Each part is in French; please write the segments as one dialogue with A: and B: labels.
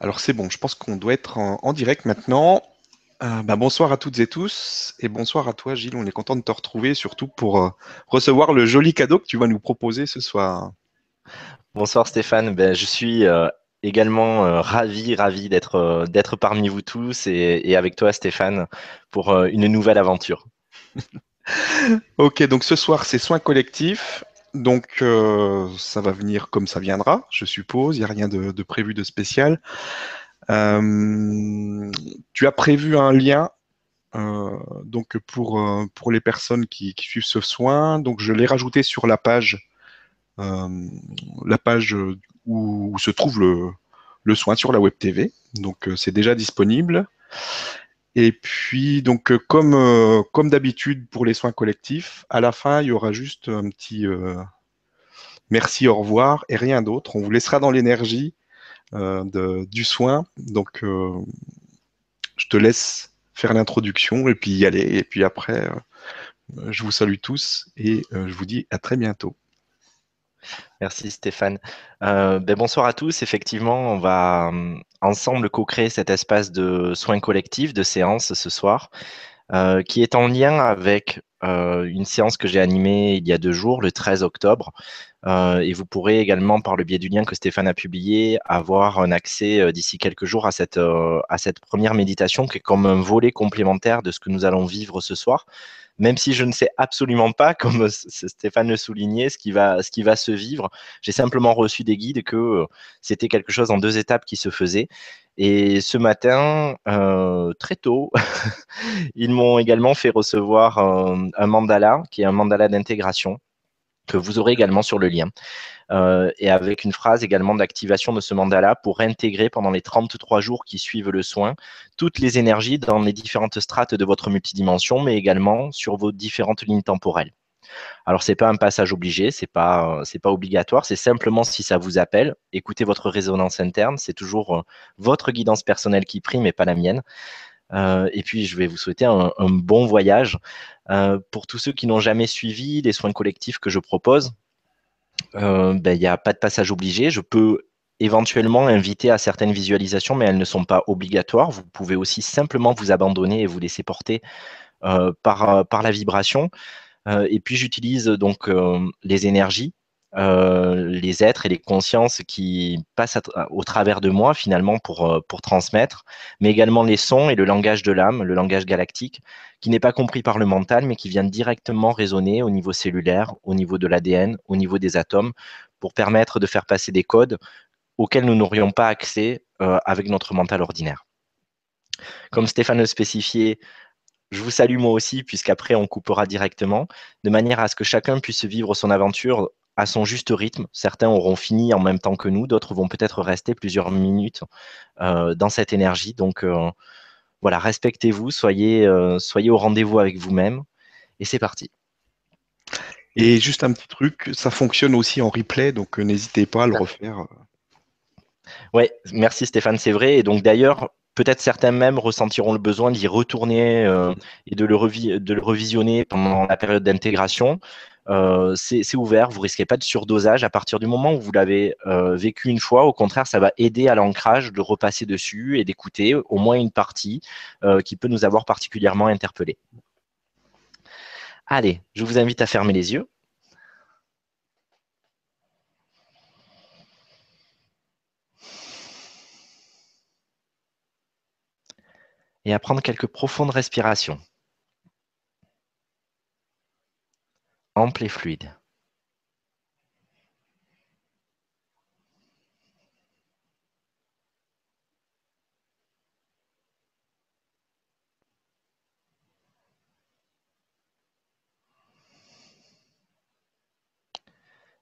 A: Alors c'est bon, je pense qu'on doit être en, en direct maintenant. Euh, bah, bonsoir à toutes et tous et bonsoir à toi Gilles, on est content de te retrouver surtout pour euh, recevoir le joli cadeau que tu vas nous proposer ce soir.
B: Bonsoir Stéphane, ben, je suis euh, également ravi, ravi d'être d'être parmi vous tous et, et avec toi Stéphane pour une nouvelle aventure.
A: Ok, donc ce soir c'est soins collectifs. Donc euh, ça va venir comme ça viendra, je suppose. Il n'y a rien de, prévu de spécial. Euh, tu as prévu un lien euh, donc pour, les personnes qui, suivent ce soin. Donc je l'ai rajouté sur la page, la page où, se trouve le, le soin sur la web TV. Donc c'est déjà disponible. Et puis donc euh, comme, euh, comme d'habitude pour les soins collectifs, à la fin il y aura juste un petit euh, merci, au revoir et rien d'autre. On vous laissera dans l'énergie du soin. Donc je te laisse faire l'introduction et puis y aller. Et puis après, je vous salue tous et je vous dis à très bientôt.
B: Merci Stéphane. Ben, bonsoir à tous. Effectivement, on va euh, ensemble co-créer cet espace de soins collectifs, de séance ce soir, euh, qui est en lien avec euh, une séance que j'ai animée il y a deux jours, le 13 octobre. Euh, et vous pourrez également, par le biais du lien que Stéphane a publié, avoir un accès d'ici quelques jours à cette première méditation qui est comme un volet complémentaire de ce que nous allons vivre ce soir. Même si je ne sais absolument pas, comme Stéphane le soulignait, ce qui va, se vivre, j'ai simplement reçu des guides que euh, c'était quelque chose en deux étapes qui se faisait. Et ce matin, euh, très tôt, ils m'ont également fait recevoir un, un mandala, qui est un mandala d'intégration, que vous aurez également sur le lien, euh, et avec une phrase également d'activation de ce mandala pour intégrer pendant les 33 jours qui suivent le soin toutes les énergies dans les différentes strates de votre multidimension, mais également sur vos différentes lignes temporelles. Alors, c'est pas un passage obligé, c'est pas, euh, pas obligatoire, c'est simplement si ça vous appelle, écoutez votre résonance interne, c'est toujours euh, votre guidance personnelle qui prime et pas la mienne. Et puis, je vais vous souhaiter un bon voyage. Euh, pour tous ceux qui n'ont jamais suivi les soins collectifs que je propose, euh, ben, il n'y a pas de passage obligé. Je peux éventuellement inviter à certaines visualisations, mais elles ne sont pas obligatoires. Vous pouvez aussi simplement vous abandonner et vous laisser porter euh, par, par la vibration. Et puis j'utilise donc les énergies, euh, les êtres et les consciences qui passent au travers de moi finalement pour, euh, pour transmettre, mais également les sons et le langage de l'âme, le langage galactique, qui n'est pas compris par le mental, mais qui vient directement résonner au niveau cellulaire, au niveau de l'ADN, au niveau des atomes, pour permettre de faire passer des codes auxquels nous n'aurions pas accès euh, avec notre mental ordinaire. Comme Stéphane le spécifiait, je vous salue moi aussi, puisqu'après on coupera directement, de manière à ce que chacun puisse vivre son aventure à son juste rythme. Certains auront fini en même temps que nous, d'autres vont peut-être rester plusieurs minutes euh, dans cette énergie. Donc euh, voilà, respectez-vous, soyez, euh, soyez au rendez-vous avec vous-même, et c'est parti.
A: Et juste un petit truc, ça fonctionne aussi en replay, donc n'hésitez pas à le refaire.
B: Ouais, merci Stéphane, c'est vrai. Et donc d'ailleurs, peut-être certains même ressentiront le besoin d'y retourner euh, et de le, revi- de le revisionner pendant la période d'intégration. Euh, c'est ouvert, vous risquez pas de surdosage à partir du moment où vous l'avez euh, vécu une fois. Au contraire, ça va aider à l'ancrage de repasser dessus et d'écouter au moins une partie euh, qui peut nous avoir particulièrement interpellés. Allez, je vous invite à fermer les yeux. et à prendre quelques profondes respirations, amples et fluides.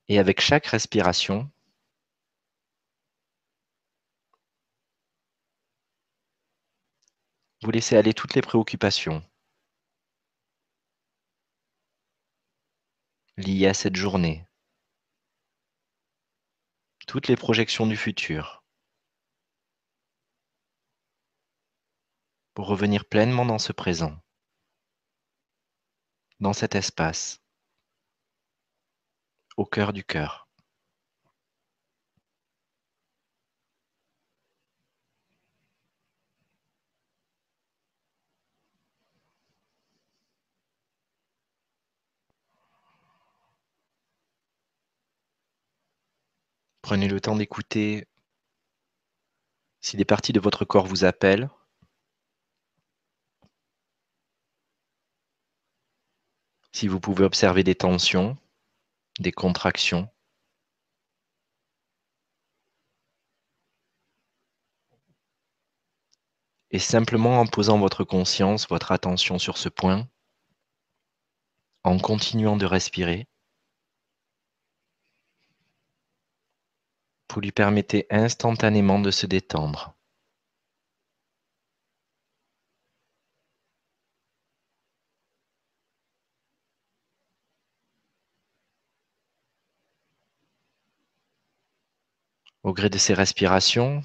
B: Et avec chaque respiration, vous laissez aller toutes les préoccupations liées à cette journée, toutes les projections du futur, pour revenir pleinement dans ce présent, dans cet espace, au cœur du cœur. Prenez le temps d'écouter si des parties de votre corps vous appellent. Si vous pouvez observer des tensions, des contractions. Et simplement en posant votre conscience, votre attention sur ce point, en continuant de respirer, vous lui permettez instantanément de se détendre. Au gré de ces respirations,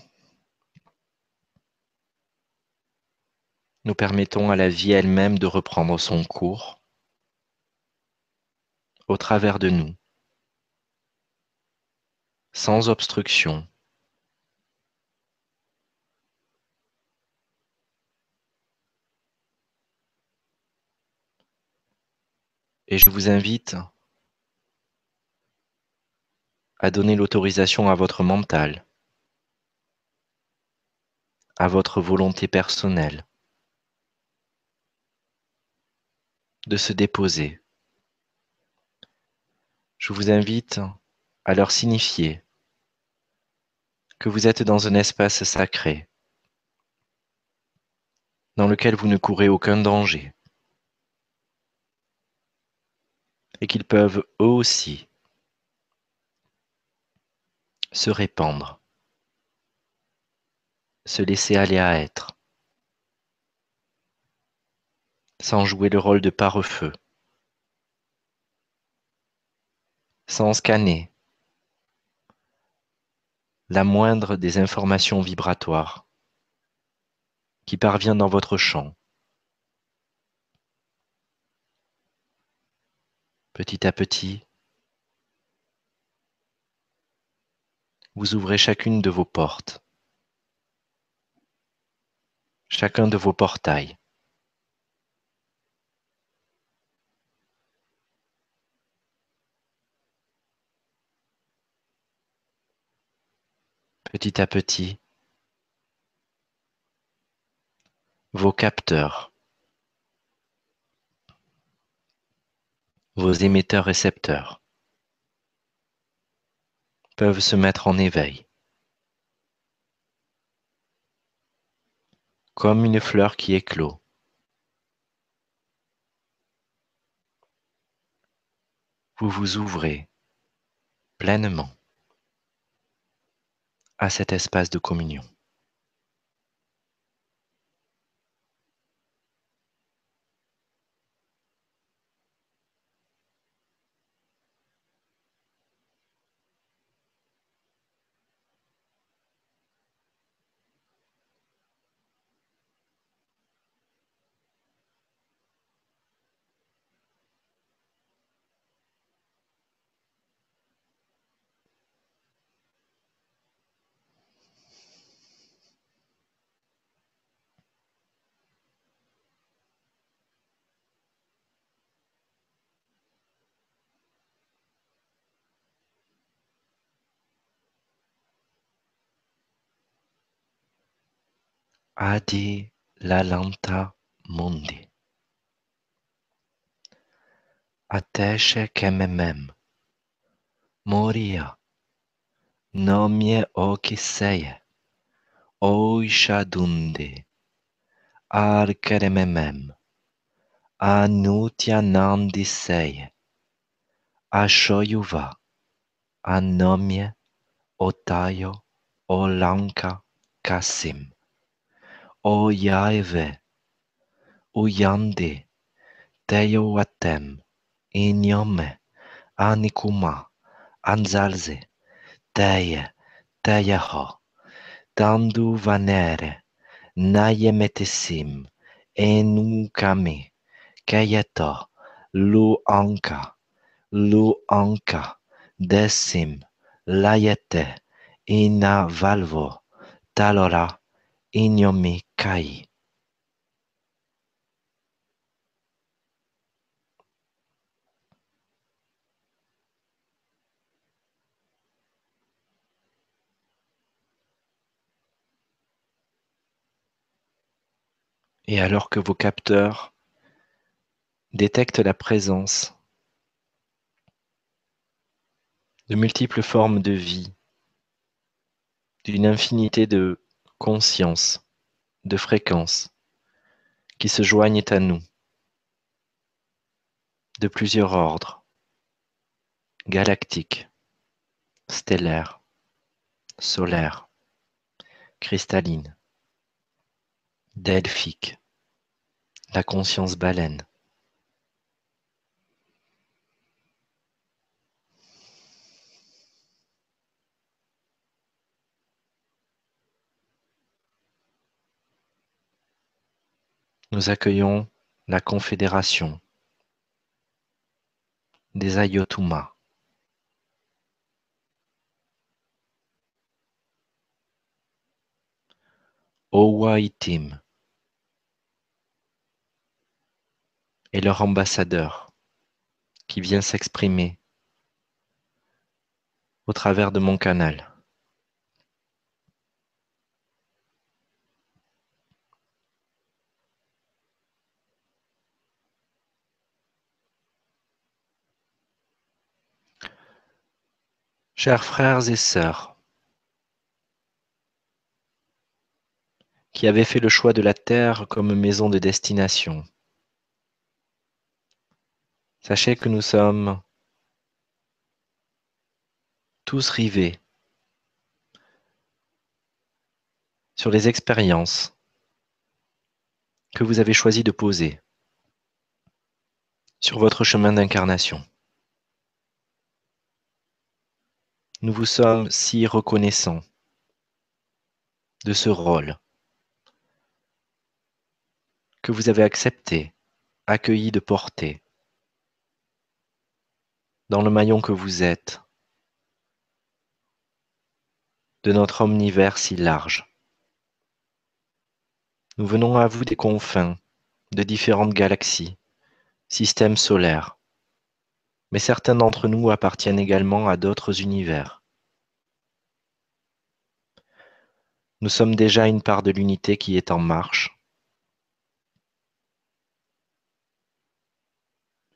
B: nous permettons à la vie elle-même de reprendre son cours au travers de nous, sans obstruction. Et je vous invite à donner l'autorisation à votre mental, à votre volonté personnelle de se déposer. Je vous invite à leur signifier que vous êtes dans un espace sacré dans lequel vous ne courez aucun danger et qu'ils peuvent eux aussi se répandre, se laisser aller à être, sans jouer le rôle de pare-feu, sans scanner la moindre des informations vibratoires qui parvient dans votre champ. Petit à petit, vous ouvrez chacune de vos portes, chacun de vos portails. Petit à petit, vos capteurs, vos émetteurs-récepteurs peuvent se mettre en éveil. Comme une fleur qui éclot. Vous vous ouvrez pleinement à cet espace de communion. Adi Lalanta Mundi. Ateshe kememem. Moria. Nomie okiseye. Oishadundi. Arkerememem. Anutyanandiseye. Ashoyuva. Anomie. Otayo. Olanka. Kasim. Oyaive, Uyande, Teoatem, Inyome, Anikuma, Anzalze, Teie, Teyaho, Tandu Vanere, Nayemetesim, Enukami, Keyeto, Lu Anka, Lu Anka, Desim, Layete, Ina Valvo, Talora, et alors que vos capteurs détectent la présence de multiples formes de vie, d'une infinité de consciences, de fréquences qui se joignent à nous, de plusieurs ordres, galactiques, stellaires, solaires, cristallines, delphiques, la conscience baleine. Nous accueillons la Confédération des Ayotuma. Owaitim et leur ambassadeur qui vient s'exprimer au travers de mon canal. Chers frères et sœurs, qui avez fait le choix de la terre comme maison de destination, sachez que nous sommes tous rivés sur les expériences que vous avez choisi de poser sur votre chemin d'incarnation. Nous vous sommes si reconnaissants de ce rôle que vous avez accepté, accueilli de porter dans le maillon que vous êtes de notre omnivers si large. Nous venons à vous des confins de différentes galaxies, systèmes solaires, mais certains d'entre nous appartiennent également à d'autres univers. Nous sommes déjà une part de l'unité qui est en marche.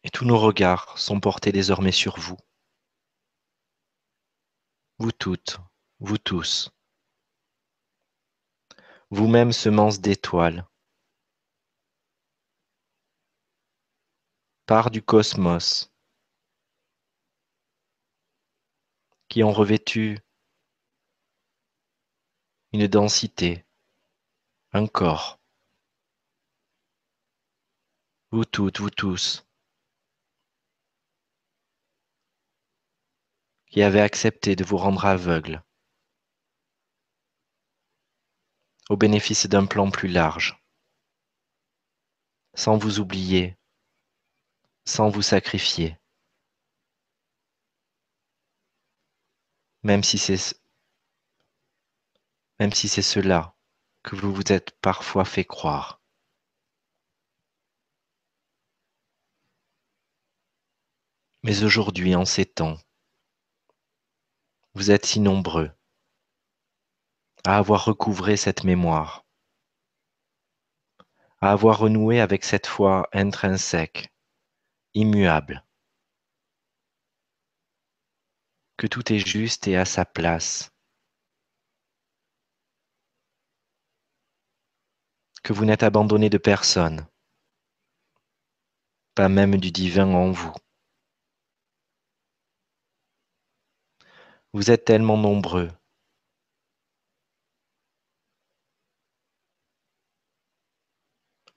B: Et tous nos regards sont portés désormais sur vous. Vous toutes, vous tous. Vous-même semence d'étoiles. Part du cosmos qui ont revêtu une densité, un corps. Vous toutes, vous tous, qui avez accepté de vous rendre aveugle au bénéfice d'un plan plus large, sans vous oublier, sans vous sacrifier. Même si c'est cela que vous vous êtes parfois fait croire. Mais aujourd'hui, en ces temps, vous êtes si nombreux à avoir recouvré cette mémoire, à avoir renoué avec cette foi intrinsèque, immuable, que tout est juste et à sa place, que vous n'êtes abandonné de personne, pas même du divin en vous. Vous êtes tellement nombreux.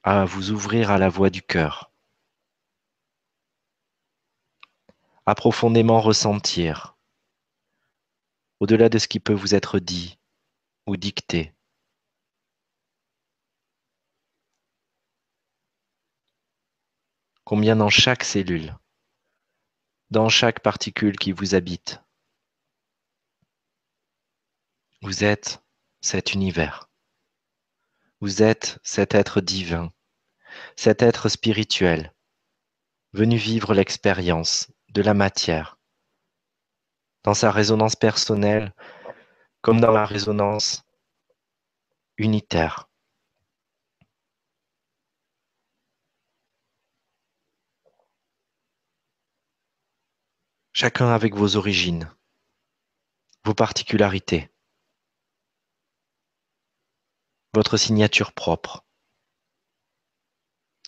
B: à vous ouvrir à la voix du cœur, à profondément ressentir au-delà de ce qui peut vous être dit ou dicté. Combien dans chaque cellule, dans chaque particule qui vous habite, vous êtes cet univers. Vous êtes cet être divin, cet être spirituel, venu vivre l'expérience de la matière dans sa résonance personnelle comme dans la résonance unitaire. chacun avec vos origines, vos particularités, votre signature propre,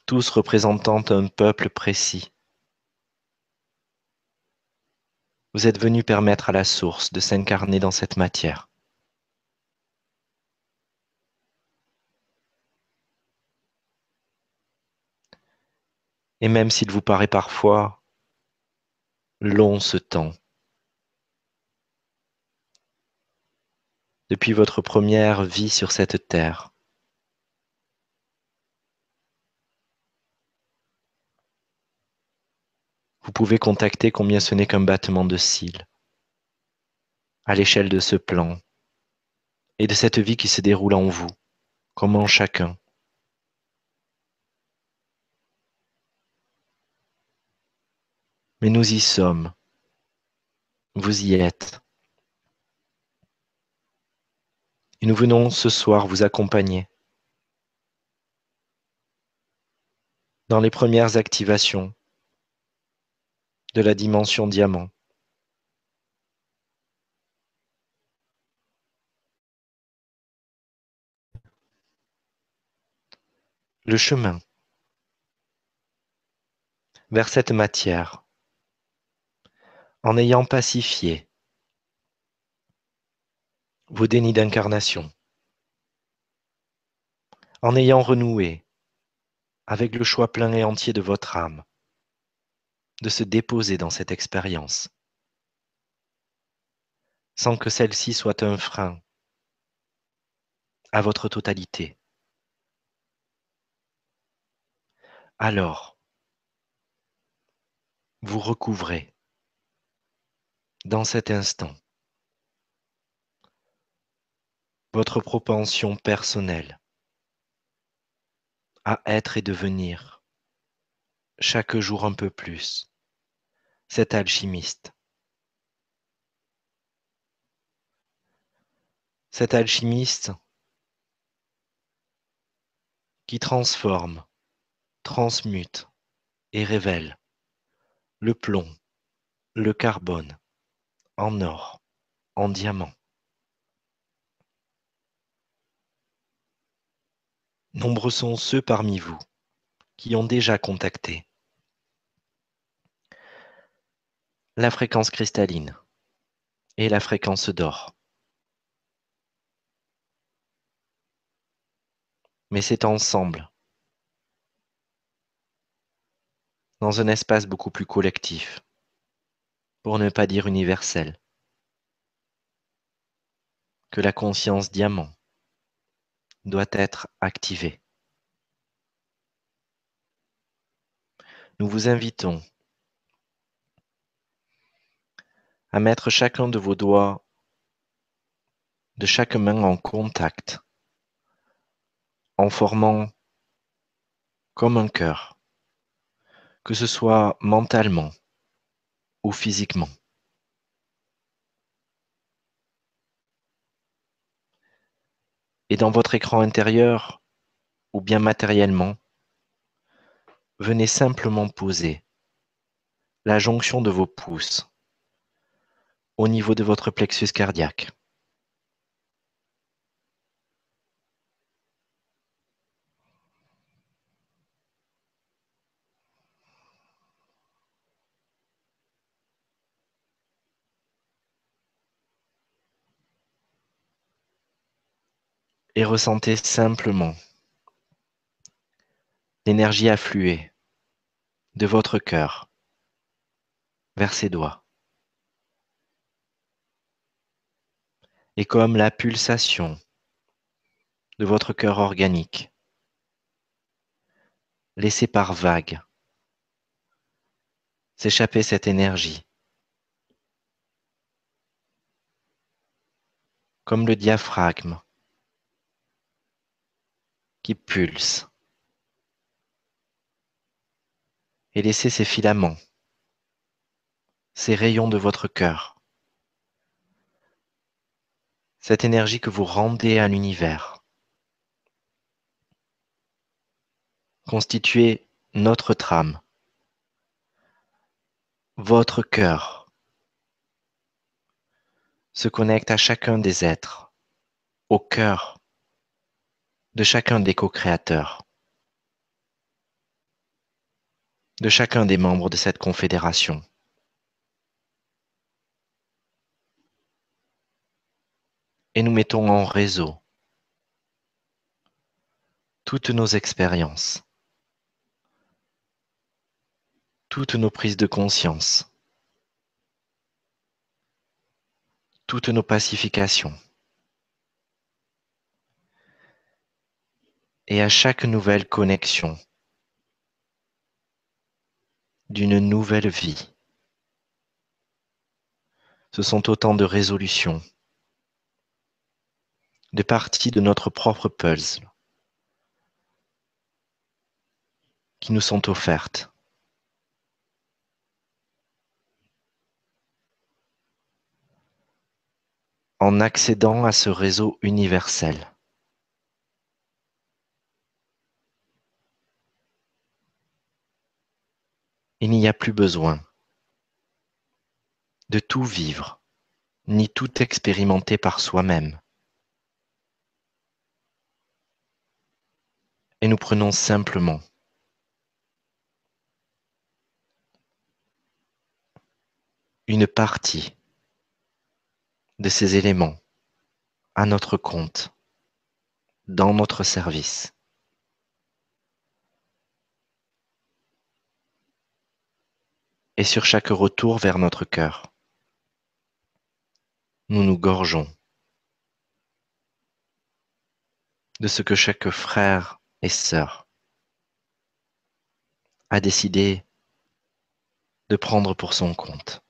B: tous représentant un peuple précis, Vous êtes venu permettre à la source de s'incarner dans cette matière. Et même s'il vous paraît parfois long ce temps, depuis votre première vie sur cette terre, vous pouvez contacter combien ce n'est qu'un battement de cils à l'échelle de ce plan et de cette vie qui se déroule en vous, comme en chacun. Mais nous y sommes. Vous y êtes. Et nous venons ce soir vous accompagner dans les premières activations de la dimension diamant. Le chemin vers cette matière en ayant pacifié vos dénis d'incarnation, en ayant renoué avec le choix plein et entier de votre âme, de se déposer dans cette expérience, sans que celle-ci soit un frein à votre totalité. Alors, vous recouvrez dans cet instant votre propension personnelle à être et devenir chaque jour un peu plus cet alchimiste. Cet alchimiste qui transforme, transmute et révèle le plomb, le carbone, en or, en diamant. Nombreux sont ceux parmi vous qui ont déjà contacté la fréquence cristalline et la fréquence d'or. Mais c'est ensemble, dans un espace beaucoup plus collectif, pour ne pas dire universel, que la conscience diamant doit être activée. Nous vous invitons à mettre chacun de vos doigts de chaque main en contact, en formant comme un cœur, que ce soit mentalement, ou physiquement. Et dans votre écran intérieur, ou bien matériellement, venez simplement poser la jonction de vos pouces au niveau de votre plexus cardiaque. et ressentez simplement l'énergie affluer de votre cœur vers ses doigts. Et comme la pulsation de votre cœur organique, laissez par vague s'échapper cette énergie. Comme le diaphragme qui pulse. Et laissez ces filaments, ces rayons de votre cœur, cette énergie que vous rendez à l'univers, constituer notre trame, votre cœur se connecte à chacun des êtres, au cœur de chacun des co-créateurs, de chacun des membres de cette confédération. Et nous mettons en réseau toutes nos expériences, toutes nos prises de conscience, toutes nos pacifications. Et à chaque nouvelle connexion d'une nouvelle vie, ce sont autant de résolutions, de parties de notre propre puzzle qui nous sont offertes. en accédant à ce réseau universel. Il n'y a plus besoin de tout vivre, ni tout expérimenter par soi-même. Et nous prenons simplement une partie de ces éléments à notre compte, dans notre service. Et sur chaque retour vers notre cœur, nous nous gorgeons de ce que chaque frère et sœur a décidé de prendre pour son compte.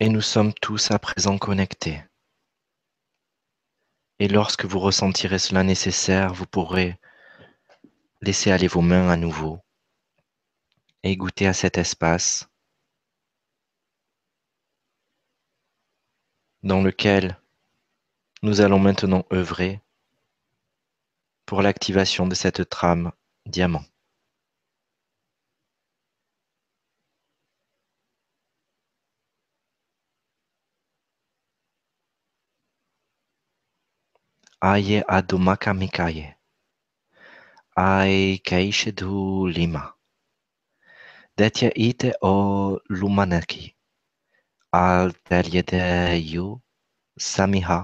B: Et nous sommes tous à présent connectés. Et lorsque vous ressentirez cela nécessaire, vous pourrez laisser aller vos mains à nouveau et goûter à cet espace dans lequel nous allons maintenant œuvrer pour l'activation de cette trame diamant. aye adumakamikaye. Ai keishidu lima. Detya ite o lumanaki. Al teljedeju samiha.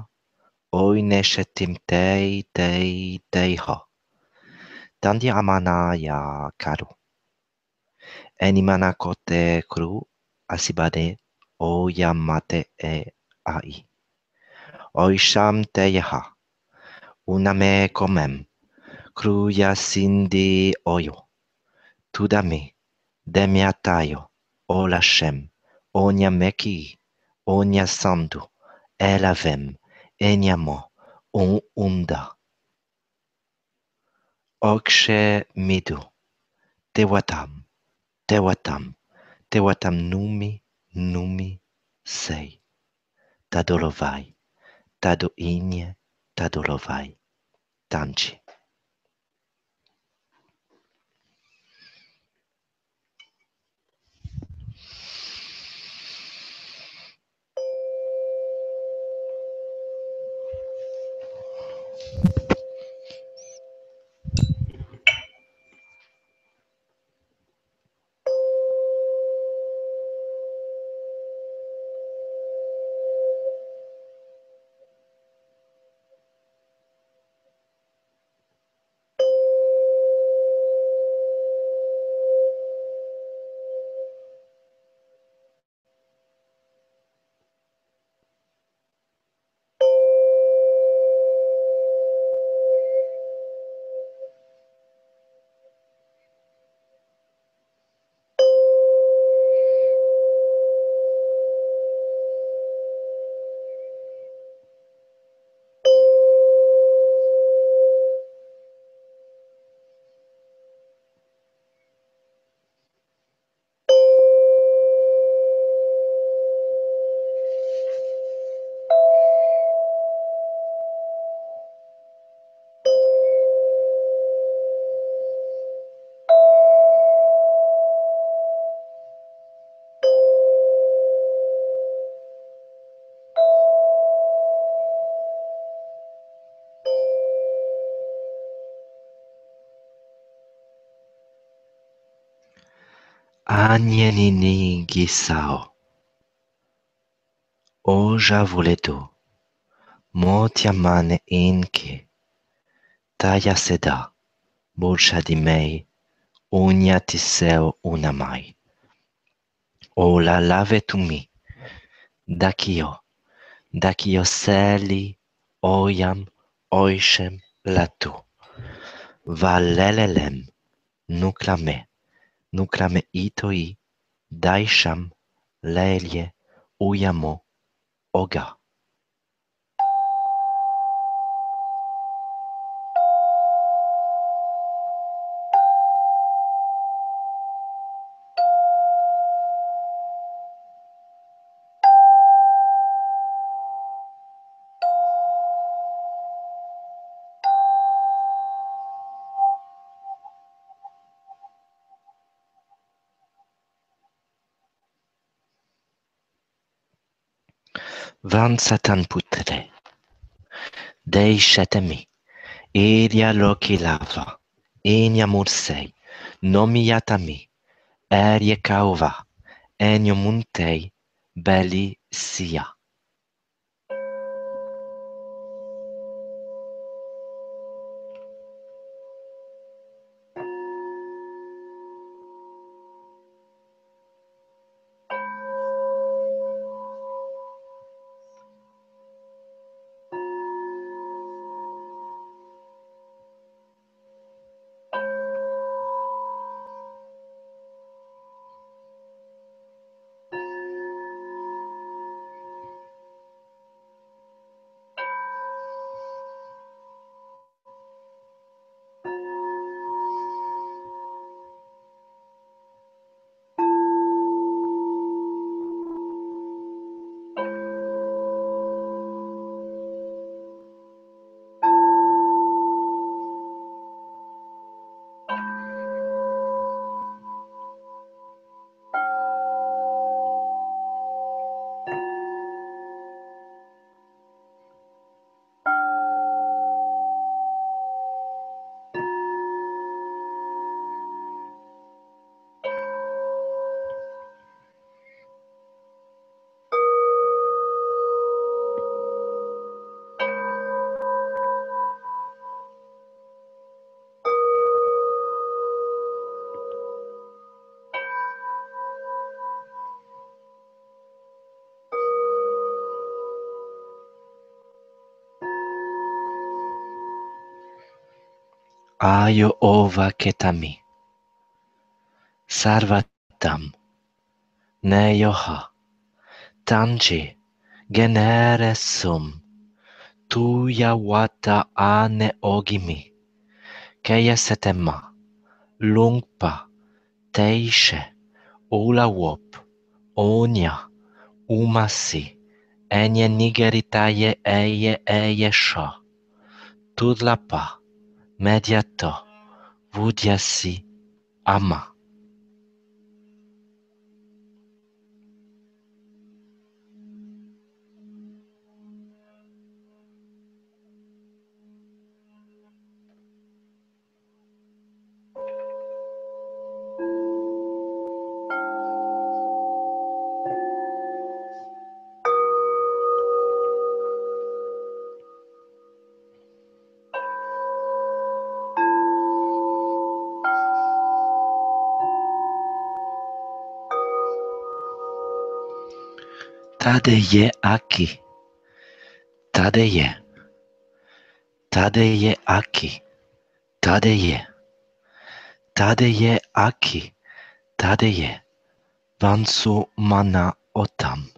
B: Oineshetim tei tei teiha. Tandi amana ya karu. Enimana kote kru asibade o yamate e ai. Oisham teyaha. Uname komem, kruya sindi oyo, tudame, demiatayo, ola Onhameki, Onhassando, Elavem, Enyamon, Onunda. Okshe Midu, Tewatam, Tewatam, Tewatam Numi, Numi, Sei. Tadolovai, Tadoinha, Tadolovai, Tanchi. Anienini gisao. Oja voleto. Motiamane inke. Taya seda. Bolsha di mei. Unia tiseo unamai. Ola lave tu mi. Dakio. Dakio seli. Oyam. Oishem latu. Valelelem. Nuklame. Nuklame itoi. Daisham. Lelje. Uyamo. Oga. van satan putre. Dei shetemi, iria loki lava, inia mursei, nomiatami, erie kauva, enio muntei, belli sia. Aio ova ketami. Sarvatam. Neyoha. Tanji. Genere sum. Tuya wata ane ogimi. Keia setema. Lungpa. Teishe. Ulawop. Onya. Umasi. Enye nigeritaye eye eye sho. Tudlapa. Mediato. Vudiasi. Ama. Tadeje Aki. Tadeje. Tadeje Aki. Tadeje. Tadeje Aki. Tadeje. Wansu mana otam.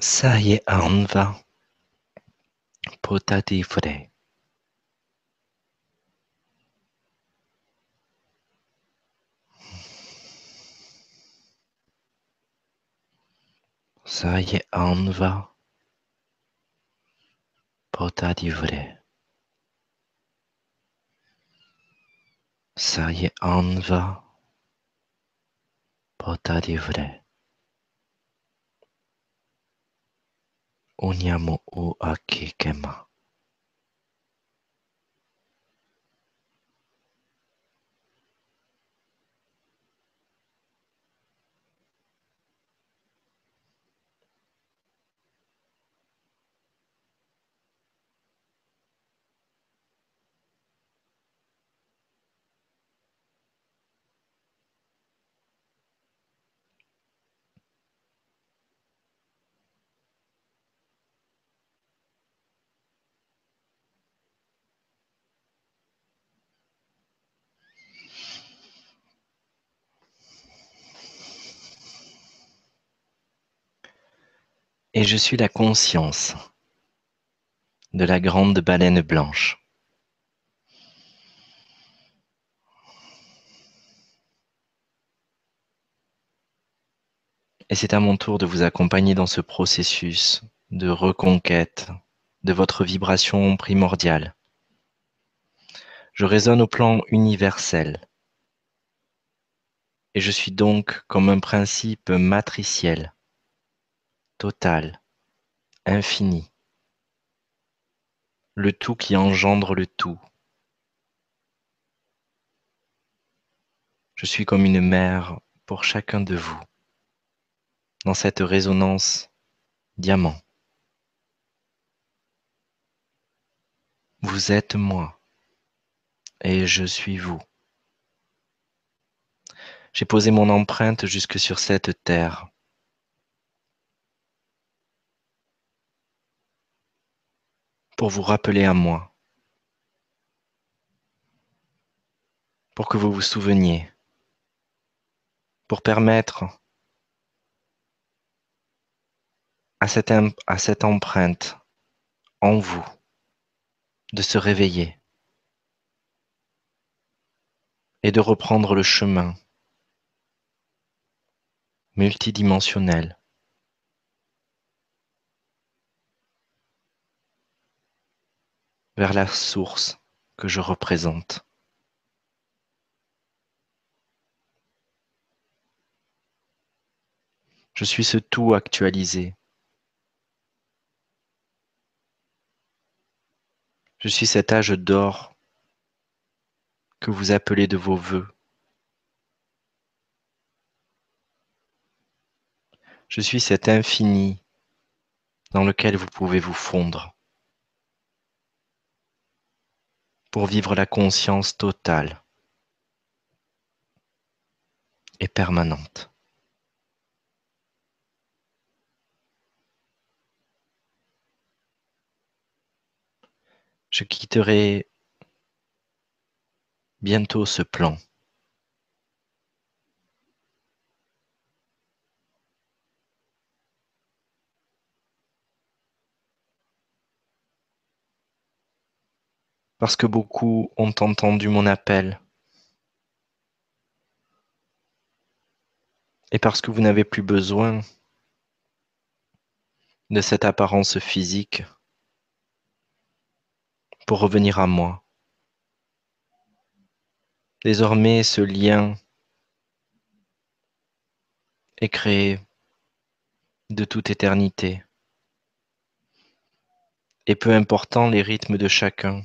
B: Saya anva potati fre. Saya anva potati fre. Saya anva potati fre. Onyamo o akikema. Et je suis la conscience de la grande baleine blanche. Et c'est à mon tour de vous accompagner dans ce processus de reconquête de votre vibration primordiale. Je résonne au plan universel. Et je suis donc comme un principe matriciel, total, infini, le tout qui engendre le tout. Je suis comme une mère pour chacun de vous dans cette résonance diamant. Vous êtes moi et je suis vous. J'ai posé mon empreinte jusque sur cette terre. Pour vous rappeler à moi. Pour que vous vous souveniez. Pour permettre à cette, empreinte en vous de se réveiller et de reprendre le chemin multidimensionnel vers la source que je représente. Je suis ce tout actualisé Je suis cet âge d'or que vous appelez de vos voeux. Je suis cet infini dans lequel vous pouvez vous fondre pour vivre la conscience totale et permanente. Je quitterai bientôt ce plan. Parce que beaucoup ont entendu mon appel. Et parce que vous n'avez plus besoin de cette apparence physique pour revenir à moi. Désormais, ce lien est créé de toute éternité. Et peu important les rythmes de chacun,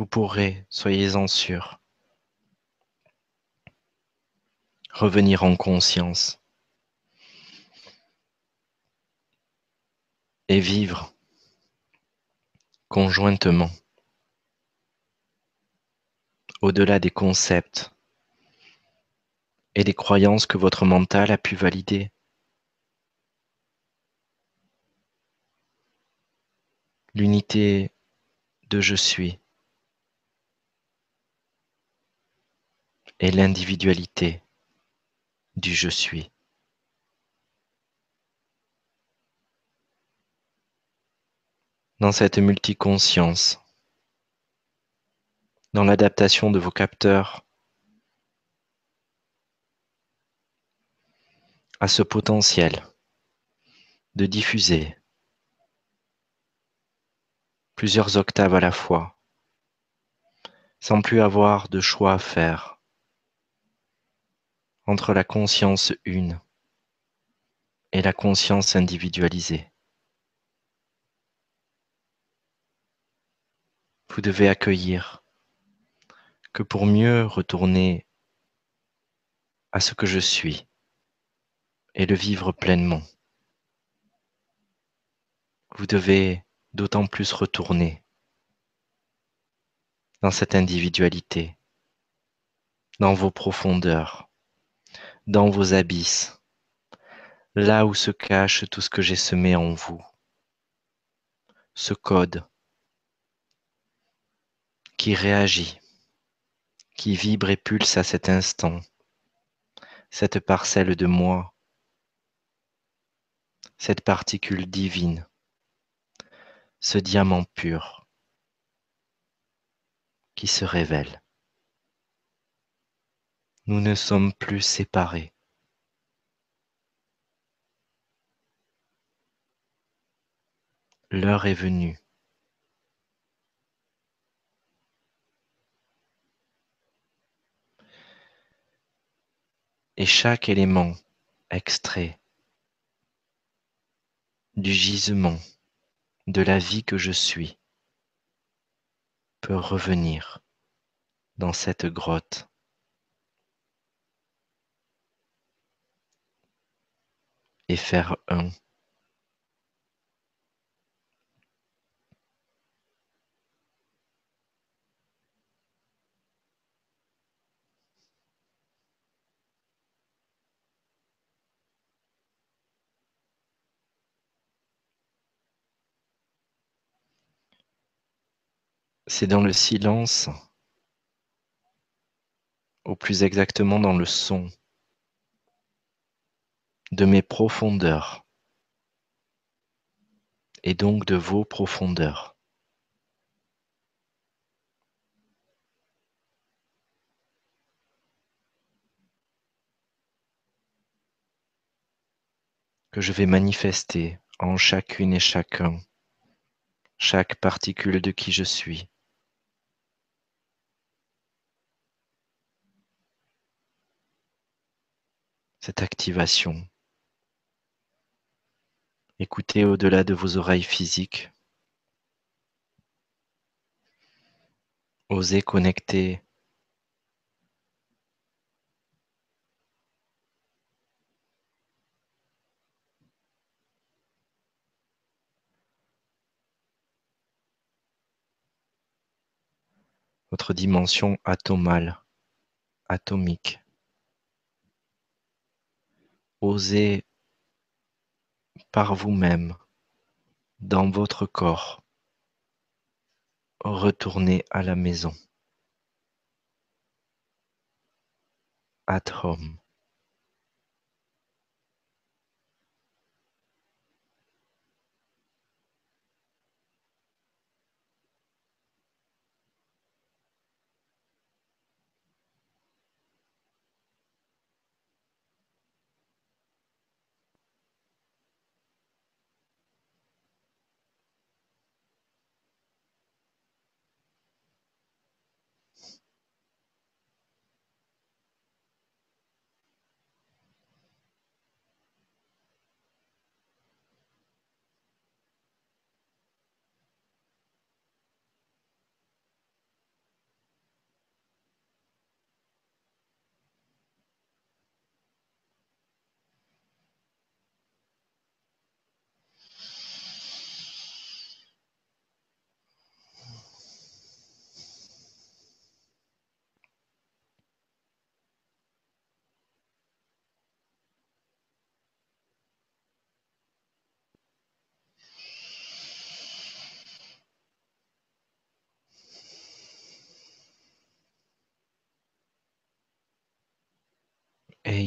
B: vous pourrez, soyez-en sûrs, revenir en conscience. Et vivre conjointement, au-delà des concepts et des croyances que votre mental a pu valider. L'unité de je suis et l'individualité du je suis. Dans cette multiconscience, dans l'adaptation de vos capteurs à ce potentiel de diffuser plusieurs octaves à la fois, sans plus avoir de choix à faire entre la conscience une et la conscience individualisée. Vous devez accueillir que pour mieux retourner à ce que je suis et le vivre pleinement, vous devez d'autant plus retourner dans cette individualité, dans vos profondeurs, dans vos abysses, là où se cache tout ce que j'ai semé en vous, ce code qui réagit, qui vibre et pulse à cet instant, cette parcelle de moi, cette particule divine, ce diamant pur qui se révèle. Nous ne sommes plus séparés. L'heure est venue et chaque élément extrait du gisement de la vie que je suis peut revenir dans cette grotte et faire un. C'est dans le silence, ou plus exactement dans le son de mes profondeurs et donc de vos profondeurs. que je vais manifester en chacune et chacun, chaque particule de qui je suis. cette activation. Écoutez au-delà de vos oreilles physiques. Osez connecter votre dimension atomale, atomique. Osez par vous-même, dans votre corps, retourner à la maison, at home.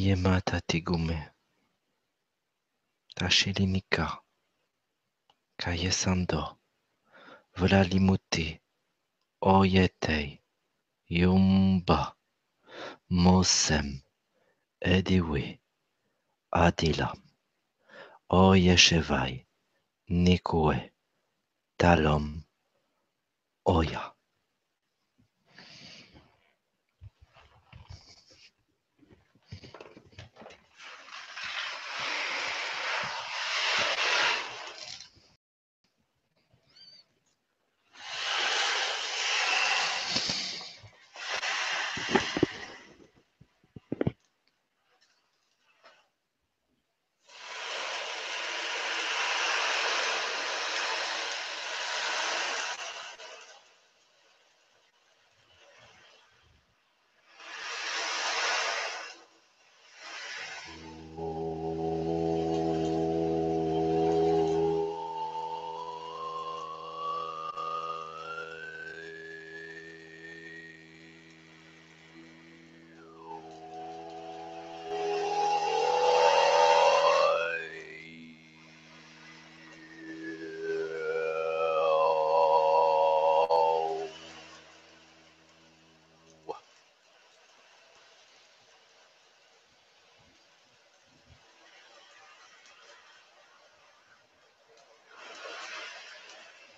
B: Eyemata Tegume, Tashilinika, Kayesando,
C: Vlalimuti, Oyetei, Yumba, Mosem, Ediwe, Adila, Oyeshevai, Nikwe, Talom, Oya.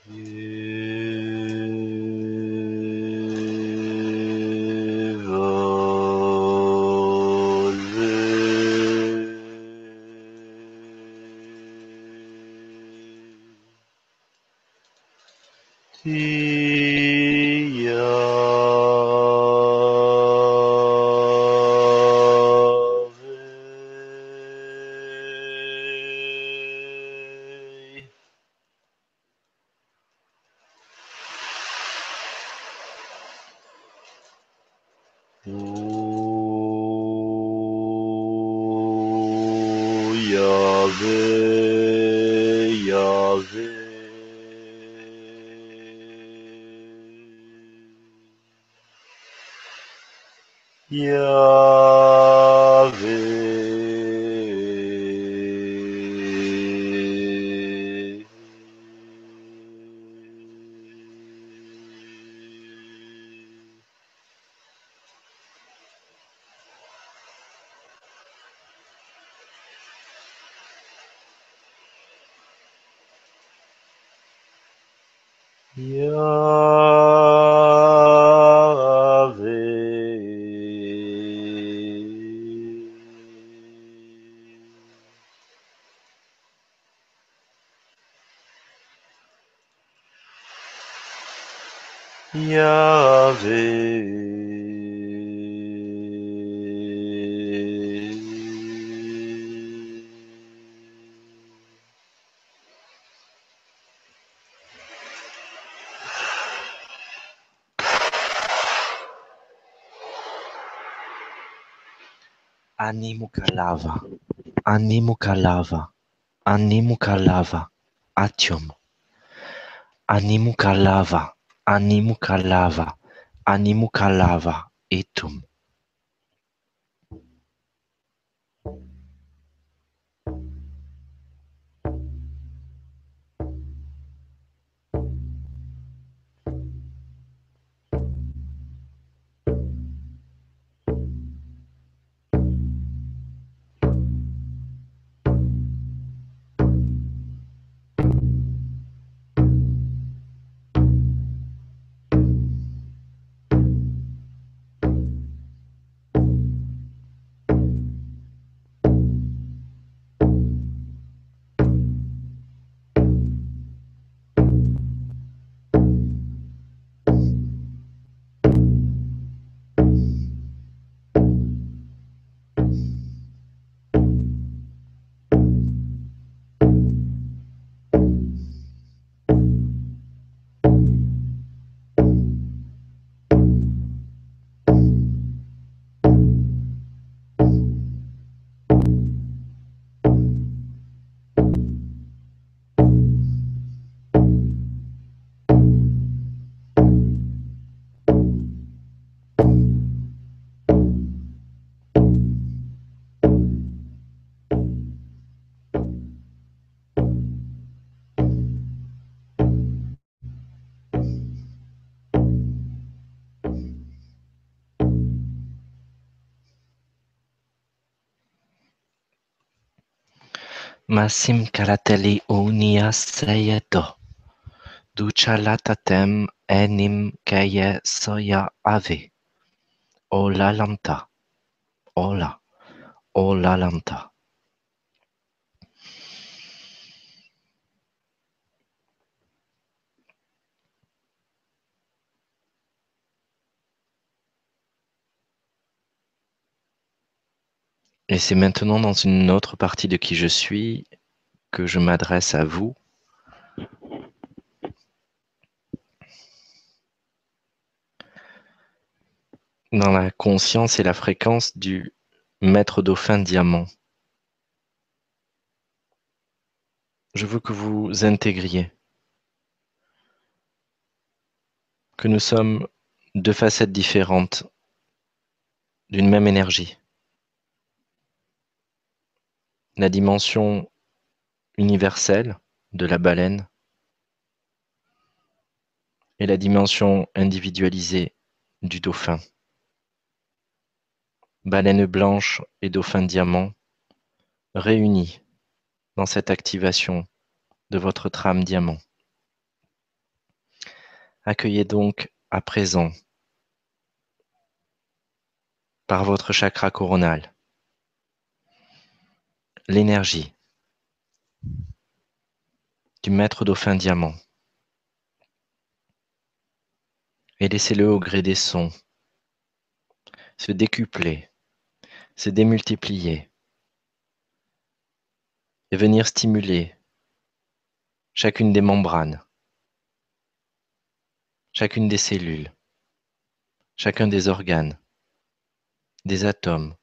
C: Yeah. Yeah. Animu calava, animu
B: calava, animu calava, atium. Animu calava, animu calava, animu calava, etum. Masim Caratelli Unia Seyedo Duchalatatem Enim Keye Soya Ave Olalanta Ola. Olalanta Et c'est maintenant dans une autre partie de qui je suis que je m'adresse à vous. Dans la conscience et la fréquence du maître dauphin diamant. Je veux que vous intégriez que nous sommes deux facettes différentes d'une même énergie. La dimension universelle de la baleine et la dimension individualisée du dauphin. Baleine blanche et dauphin diamant réunis dans cette activation de votre trame diamant. Accueillez donc à présent par votre chakra coronal l'énergie du maître dauphin diamant et laissez-le au gré des sons se décupler, se démultiplier et venir stimuler chacune des membranes, chacune des cellules, chacun des organes, des atomes,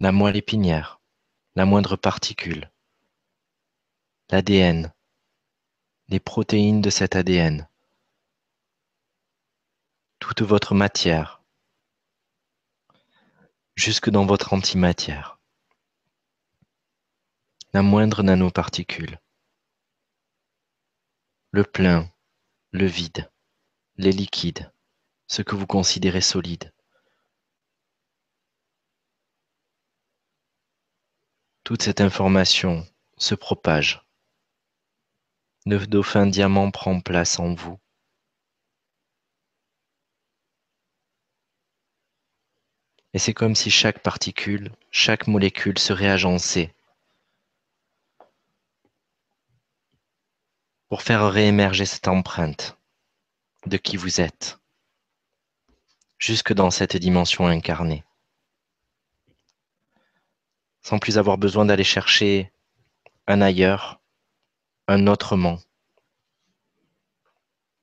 B: la moelle épinière, la moindre particule, l'ADN, les protéines de cet ADN, toute votre matière, jusque dans votre antimatière, la moindre nanoparticule, le plein, le vide, les liquides, ce que vous considérez solide. Toute cette information se propage. Le dauphin diamant prend place en vous. Et c'est comme si chaque particule, chaque molécule se réagençait pour faire réémerger cette empreinte de qui vous êtes, jusque dans cette dimension incarnée sans plus avoir besoin d'aller chercher un ailleurs, un autrement,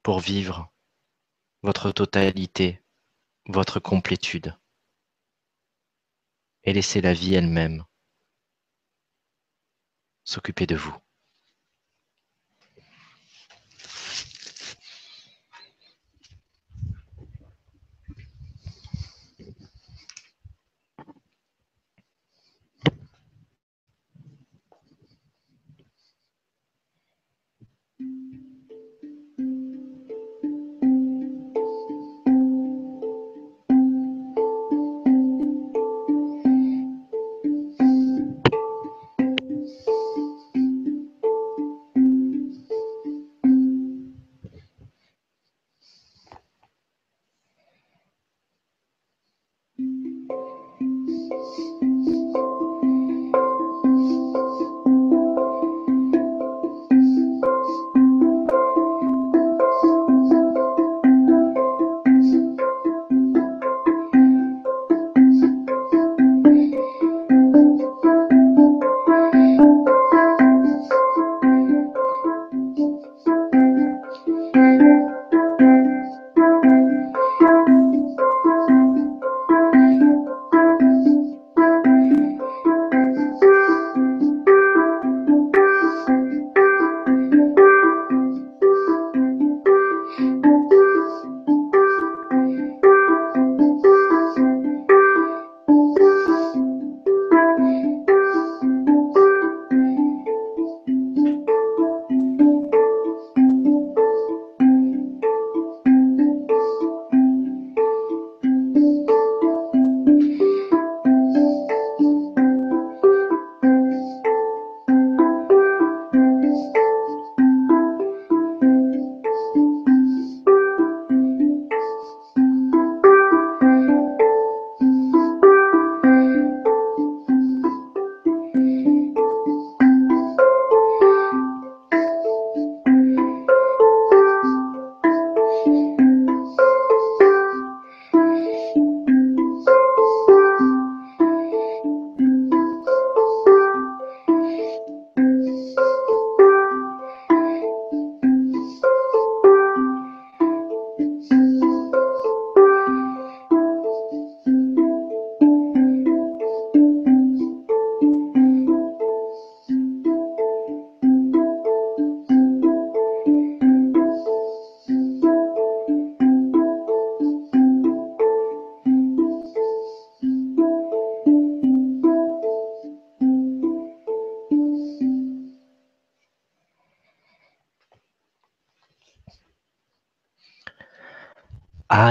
B: pour vivre votre totalité, votre complétude, et laisser la vie elle-même s'occuper de vous.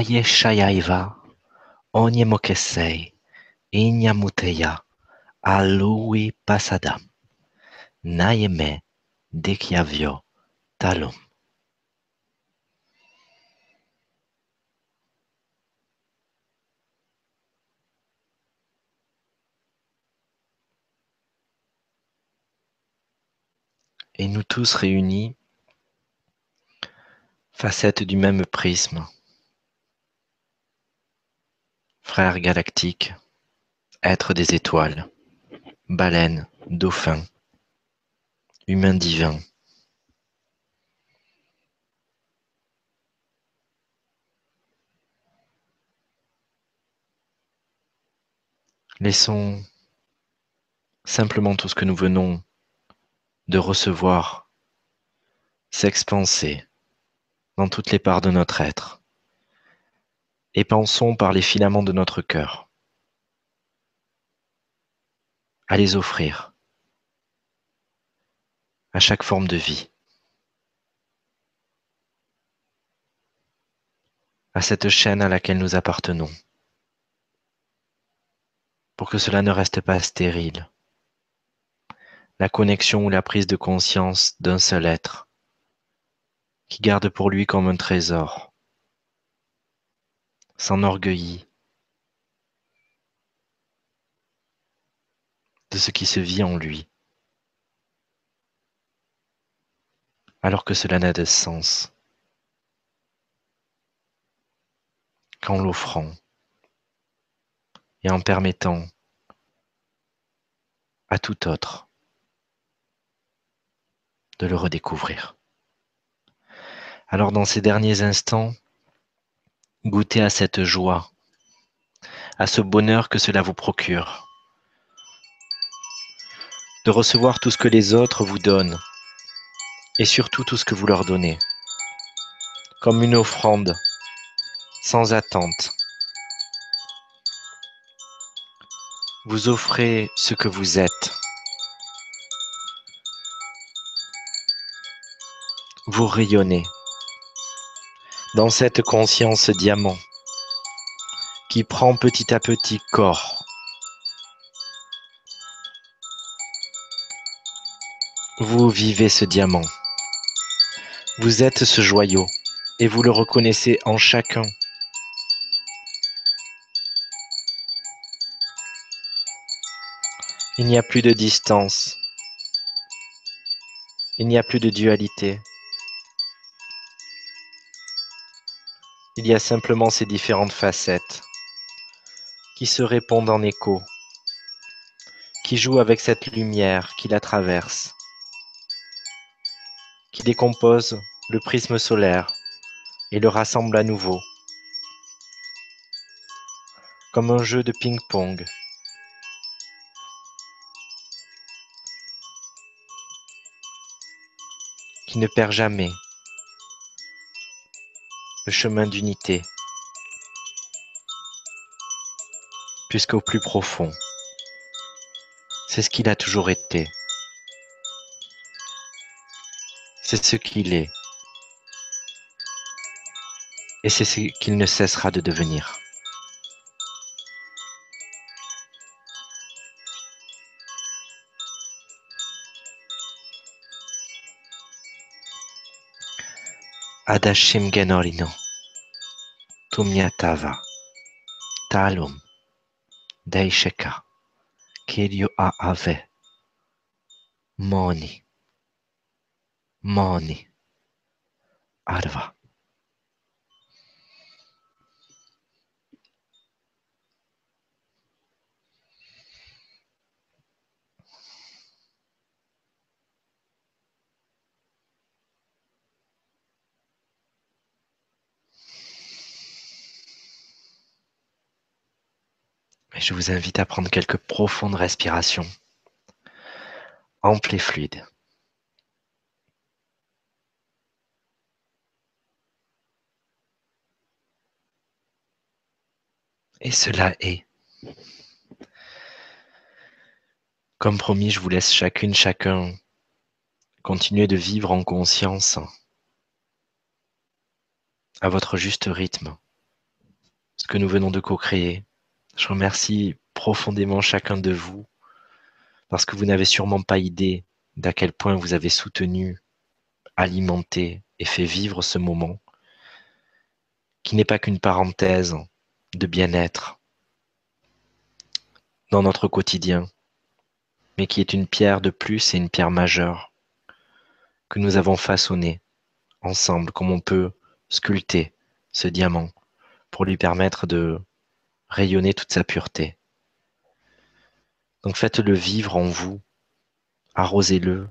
B: Aye Shayaiva, Onyemokesei, Inyamuteya, Alui Pasada, Nayeme, Dekiavio, Talum. Et nous tous réunis, facettes du même prisme, frères galactiques, êtres des étoiles, baleines, dauphins, humains divins. Laissons simplement tout ce que nous venons de recevoir s'expanser dans toutes les parts de notre être et pensons par les filaments de notre cœur. À les offrir à chaque forme de vie, à cette chaîne à laquelle nous appartenons, pour que cela ne reste pas stérile. La connexion ou la prise de conscience d'un seul être qui garde pour lui comme un trésor, s'enorgueillit de ce qui se vit en lui, alors que cela n'a de sens qu'en l'offrant et en permettant à tout autre de le redécouvrir. Alors dans ces derniers instants, goûtez à cette joie, à ce bonheur que cela vous procure, de recevoir tout ce que les autres vous donnent et surtout tout ce que vous leur donnez, comme une offrande, sans attente. Vous offrez ce que vous êtes. Vous rayonnez dans cette conscience diamant qui prend petit à petit corps. Vous vivez ce diamant. Vous êtes ce joyau et vous le reconnaissez en chacun. Il n'y a plus de distance. Il n'y a plus de dualité. Il y a simplement ces différentes facettes qui se répondent en écho, qui jouent avec cette lumière qui la traverse, qui décompose le prisme solaire et le rassemble à nouveau, comme un jeu de ping-pong. qui ne perd jamais le chemin d'unité, puisqu'au plus profond, c'est ce qu'il a toujours été. C'est ce qu'il est. Et c'est ce qu'il ne cessera de devenir. Adashim Genorino, Tumyatava, Talum, Deisheka, Kiryu Aave, Moni, Moni, Arva. Je vous invite à prendre quelques profondes respirations, amples et fluides. Et cela est. Comme promis, je vous laisse chacune, chacun continuer de vivre en conscience à votre juste rythme, ce que nous venons de co-créer. Je remercie profondément chacun de vous parce que vous n'avez sûrement pas idée d'à quel point vous avez soutenu, alimenté et fait vivre ce moment qui n'est pas qu'une parenthèse de bien-être dans notre quotidien, mais qui est une pierre de plus et une pierre majeure que nous avons façonnée ensemble, comme on peut sculpter ce diamant pour lui permettre de rayonner toute sa pureté. Donc faites-le vivre en vous, arrosez-le,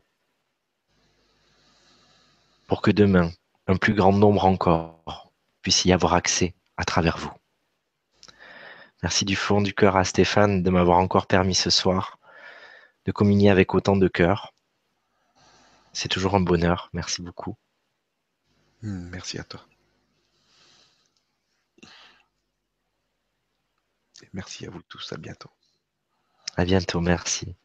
B: pour que demain, un plus grand nombre encore puisse y avoir accès à travers vous. Merci du fond du cœur à Stéphane de m'avoir encore permis ce soir de communier avec autant de cœur. C'est toujours un bonheur. Merci beaucoup.
A: Merci à toi. Merci à vous tous. À bientôt.
B: À bientôt. Merci.